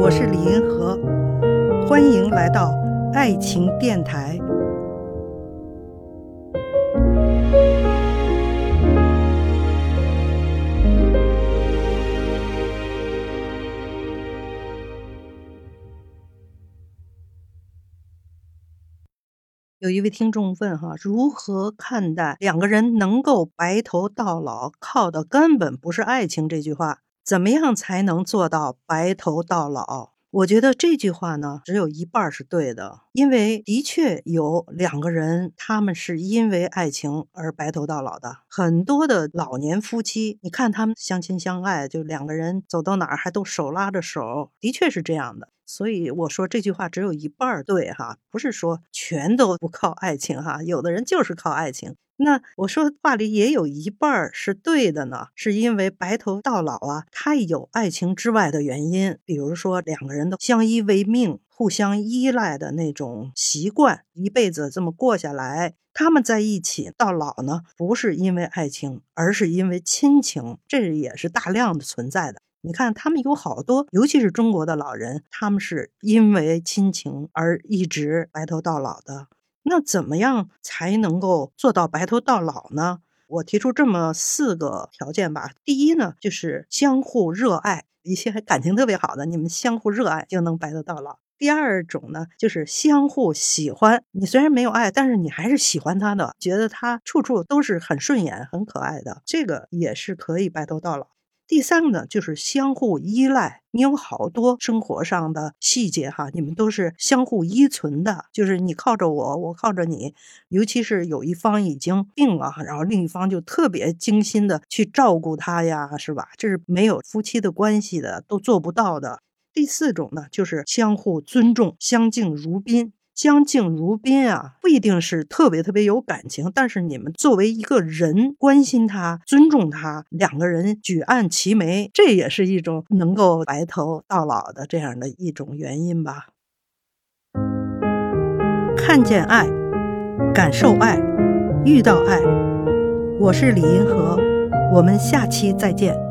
我是李银河，欢迎来到爱情电台。有一位听众问哈，如何看待两个人能够白头到老，靠的根本不是爱情这句话？怎么样才能做到白头到老？我觉得这句话呢，只有一半是对的，因为的确有两个人，他们是因为爱情而白头到老的。很多的老年夫妻，你看他们相亲相爱，就两个人走到哪儿还都手拉着手，的确是这样的。所以我说这句话只有一半儿对哈，不是说全都不靠爱情哈，有的人就是靠爱情。那我说话里也有一半儿是对的呢，是因为白头到老啊，他有爱情之外的原因，比如说两个人都相依为命、互相依赖的那种习惯，一辈子这么过下来，他们在一起到老呢，不是因为爱情，而是因为亲情，这也是大量的存在的。你看，他们有好多，尤其是中国的老人，他们是因为亲情而一直白头到老的。那怎么样才能够做到白头到老呢？我提出这么四个条件吧。第一呢，就是相互热爱，一些感情特别好的，你们相互热爱就能白头到老。第二种呢，就是相互喜欢，你虽然没有爱，但是你还是喜欢他的，觉得他处处都是很顺眼、很可爱的，这个也是可以白头到老。第三个呢，就是相互依赖。你有好多生活上的细节哈，你们都是相互依存的，就是你靠着我，我靠着你。尤其是有一方已经病了，然后另一方就特别精心的去照顾他呀，是吧？这是没有夫妻的关系的都做不到的。第四种呢，就是相互尊重，相敬如宾。相敬如宾啊，不一定是特别特别有感情，但是你们作为一个人，关心他、尊重他，两个人举案齐眉，这也是一种能够白头到老的这样的一种原因吧。看见爱，感受爱，遇到爱，我是李银河，我们下期再见。